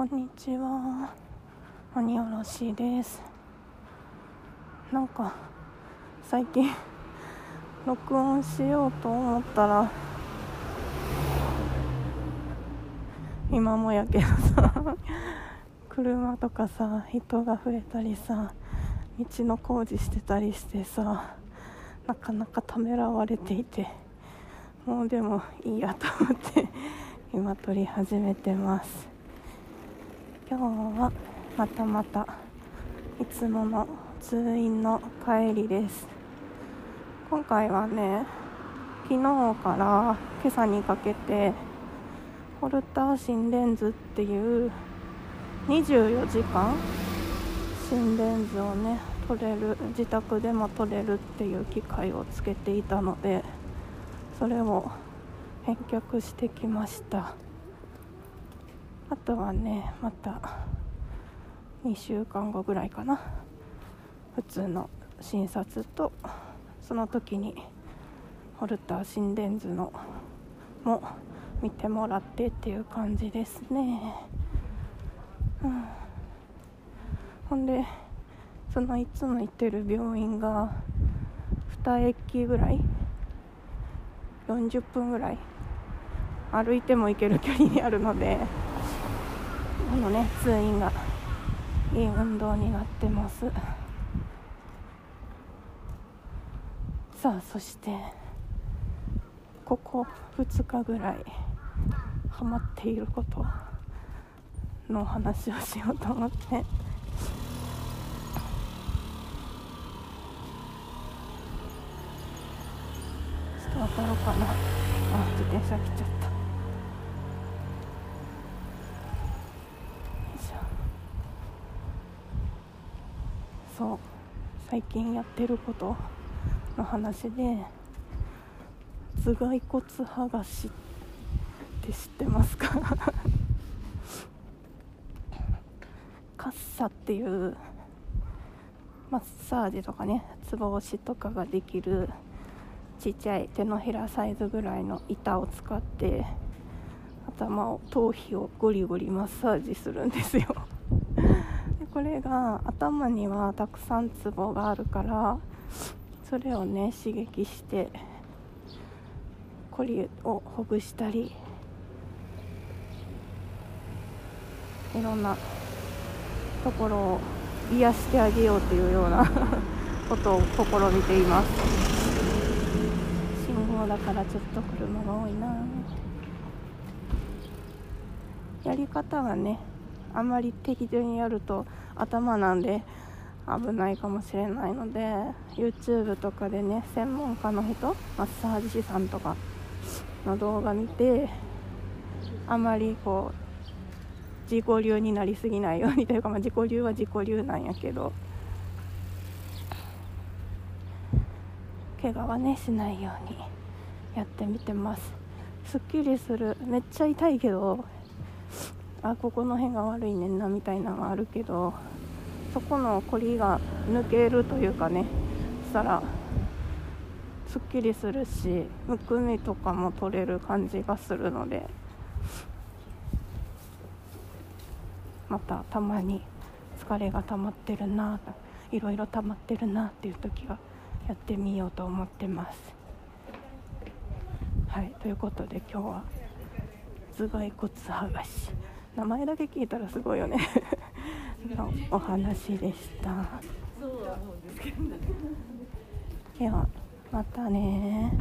こんにちは。鬼おろしです。なんか最近 録音しようと思ったら今もやけどさ 車とかさ人が増えたりさ道の工事してたりしてさなかなかためらわれていてもうでもいいやと思って今撮り始めてます。今日はまたまたいつもの通院の帰りです。今回はね昨日から今朝にかけてホルター心電図っていう24時間心電図をね取れる自宅でも取れるっていう機械をつけていたのでそれを返却してきました。あとはねまた2週間後ぐらいかな。普通の診察とその時にホルター心電図のも見てもらってっていう感じですね、うん、ほんでそのいつも行ってる病院が2駅ぐらい？40分ぐらい？歩いても行ける距離にあるのでのね通院がいい運動になってます。さあそしてここ2日ぐらいハマっていることの話をしようと思って。渡ろうかな。あ自転車来ちゃった。そう最近やってることの話で頭蓋骨剥がしって知ってますか？カッサっていうマッサージとかねつぼ押しとかができるちっちゃい手のひらサイズぐらいの板を使って頭を頭皮をゴリゴリマッサージするんですよ。これが頭にはたくさんツボがあるからそれをね刺激してコリをほぐしたりいろんなところを癒してあげようというようなことを試みています。信号だからちょっと車が多いな。やり方がねあんまり適度にやると頭なんで危ないかもしれないので YouTube とかでね専門家の人マッサージ師さんとかの動画見てあまりこう自己流になりすぎないようにというか、まあ、自己流は自己流なんやけど怪我はねしないように。やってみてますすっきりするめっちゃ痛いけどあここの辺が悪いねんなみたいなのはあるけどそこのコリが抜けるというかねしたらすっきりするしむくみとかも取れる感じがするのでまたたまに疲れが溜まってるないろいろ溜まってるなっていう時はやってみようと思ってます。はいということで今日は頭蓋骨剥がし名前だけ聞いたらすごいよね。の お話でした。ではまたね